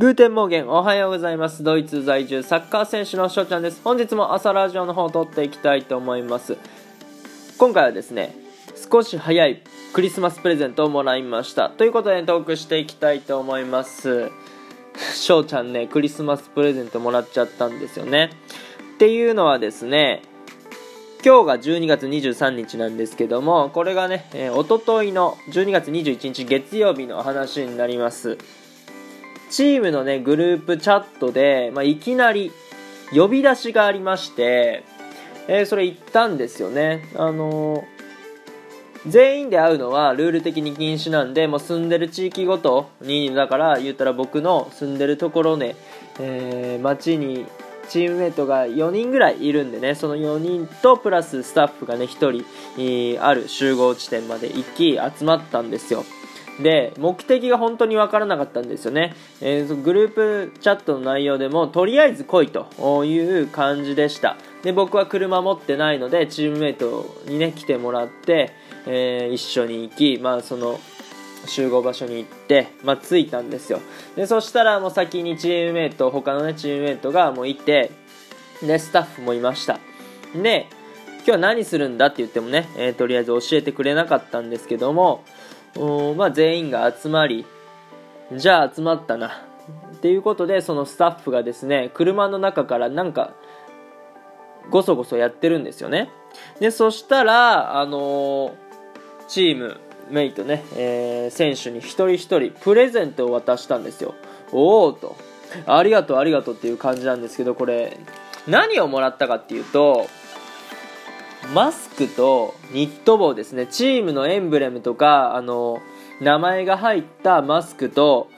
Guten Morgen おはようございます。ドイツ在住サッカー選手の翔ちゃんです。本日も朝ラジオの方を撮っていきたいと思います。今回はですね少し早いクリスマスプレゼントをもらいました。ということでトークしていきたいと思います。翔ちゃんねクリスマスプレゼントもらっちゃったんですよね。っていうのはですね今日が12月23日なんですけどもこれがね、えー、おとといの12月21日月曜日の話になります。チームのね、グループチャットで、まあ、いきなり呼び出しがありまして、えー、それ行ったんですよね。あのー、全員で会うのはルール的に禁止なんで、もう住んでる地域ごとに、だから言ったら僕の住んでるところね、えー、街にチームメイトが4人ぐらいいるんでね、その4人とプラススタッフがね、1人、ある集合地点まで行き集まったんですよ。で目的が本当に分からなかったんですよね、えー、グループチャットの内容でもとりあえず来いという感じでした。で僕は車持ってないのでチームメイトにね来てもらって、えー、一緒に行き、まあ、その集合場所に行って、まあ、着いたんですよ。でそしたらもう先にチームメイト他のねチームメイトがもういてでスタッフもいました。で今日は何するんだって言ってもね、えー、とりあえず教えてくれなかったんですけどもまあ、全員が集まりじゃあ集まったな。っていうことでそのスタッフがですね車の中からなんかごそごそやってるんですよね。でそしたらあのー、チームメイトね、えー、選手に一人一人プレゼントを渡したんですよ。おおと。ありがとうありがとうっていう感じなんですけどこれ何をもらったかっていうとマスクとニット帽ですねチームのエンブレムとかあの名前が入ったマスクと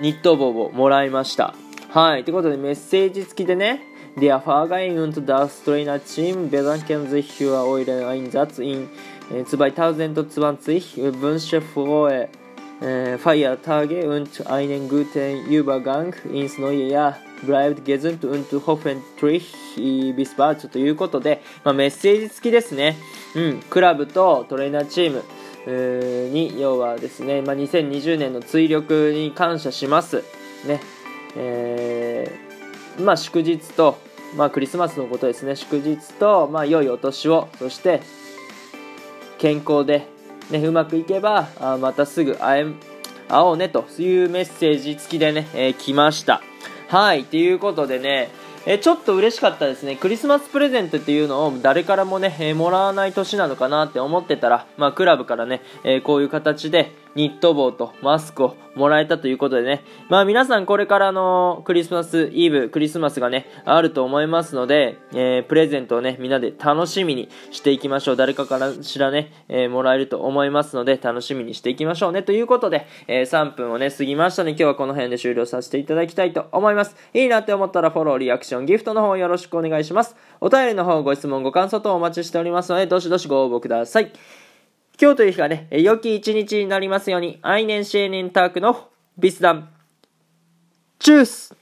ニット帽をもらいましたはいということでメッセージ付きでね Der Fahrgang und das Trainerteam bedanken sich für euren Einsatz in 2020 wünsche frohe Feiertage und einen guten Übergang ins neue Jahr bleibt gesund und hoffentlich bis bald ということで、まあ、メッセージ付きですね。うん、クラブとトレーナーチーム、に、要はですね、まあ、2020年の追力に感謝します。ね。えー、まあ、祝日と、まあ、クリスマスのことですね。祝日と、まあ、良いお年を、そして、健康で、ね、うまくいけば、あまたすぐ会え、会おうね、というメッセージ付きでね、えー、来ました。はい、ということでね、えちょっと嬉しかったですね。クリスマスプレゼントっていうのを誰からもね、えもらわない年なのかなって思ってたら、まあ、クラブからね、えこういう形でニット帽とマスクをもらえたということでね、まあ皆さんこれからのクリスマスイブ、クリスマスがね、あると思いますので、えー、プレゼントをね、みんなで楽しみにしていきましょう。誰かからしらね、えー、もらえると思いますので、楽しみにしていきましょうね。ということで、えー、3分をね、過ぎましたので、今日はこの辺で終了させていただきたいと思います。いいなって思ったらフォロー、リアクション、ギフトの方よろしくお願いします。お便りの方、ご質問、ご感想等お待ちしておりますので、どしどしご応募ください。今日という日がね、良き一日になりますように、アイネンシェーネンタークのビスダン。チュース